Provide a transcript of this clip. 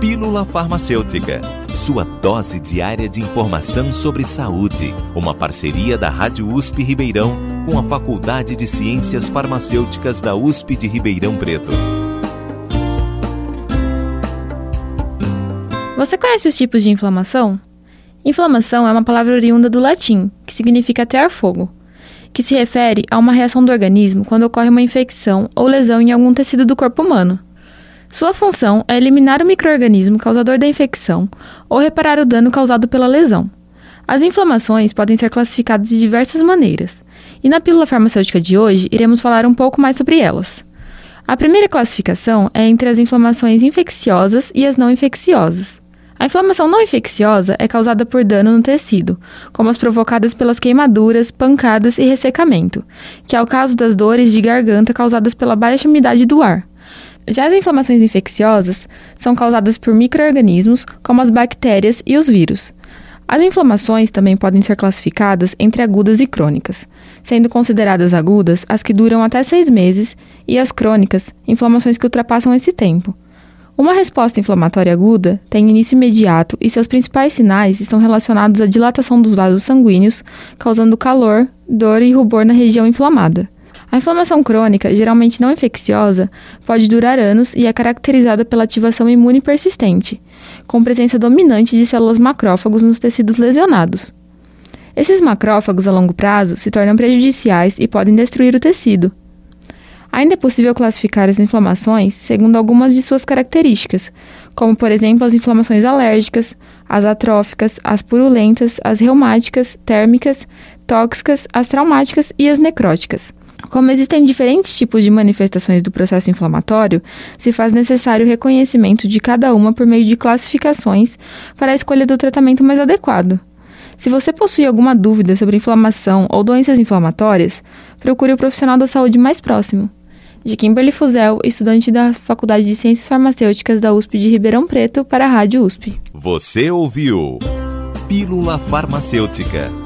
Pílula Farmacêutica, sua dose diária de informação sobre saúde. Uma parceria da Rádio USP Ribeirão com a Faculdade de Ciências Farmacêuticas da USP de Ribeirão Preto. Você conhece os tipos de inflamação? Inflamação é uma palavra oriunda do latim, que significa atear fogo, que se refere a uma reação do organismo quando ocorre uma infecção ou lesão em algum tecido do corpo humano. Sua função é eliminar o microorganismo causador da infecção ou reparar o dano causado pela lesão. As inflamações podem ser classificadas de diversas maneiras, e na pílula farmacêutica de hoje iremos falar um pouco mais sobre elas. A primeira classificação é entre as inflamações infecciosas e as não infecciosas. A inflamação não infecciosa é causada por dano no tecido, como as provocadas pelas queimaduras, pancadas e ressecamento, que é o caso das dores de garganta causadas pela baixa umidade do ar. Já as inflamações infecciosas são causadas por microorganismos, como as bactérias e os vírus. As inflamações também podem ser classificadas entre agudas e crônicas, sendo consideradas agudas as que duram até seis meses e as crônicas, inflamações que ultrapassam esse tempo. Uma resposta inflamatória aguda tem início imediato e seus principais sinais estão relacionados à dilatação dos vasos sanguíneos, causando calor, dor e rubor na região inflamada. A inflamação crônica, geralmente não infecciosa, pode durar anos e é caracterizada pela ativação imune persistente, com presença dominante de células macrófagos nos tecidos lesionados. Esses macrófagos a longo prazo se tornam prejudiciais e podem destruir o tecido. Ainda é possível classificar as inflamações segundo algumas de suas características, como por exemplo as inflamações alérgicas, as atróficas, as purulentas, as reumáticas, térmicas, tóxicas, as traumáticas e as necróticas. Como existem diferentes tipos de manifestações do processo inflamatório, se faz necessário o reconhecimento de cada uma por meio de classificações para a escolha do tratamento mais adequado. Se você possui alguma dúvida sobre inflamação ou doenças inflamatórias, procure o profissional da saúde mais próximo. De Kimberly Fuzel, estudante da Faculdade de Ciências Farmacêuticas da USP de Ribeirão Preto, para a Rádio USP. Você ouviu Pílula Farmacêutica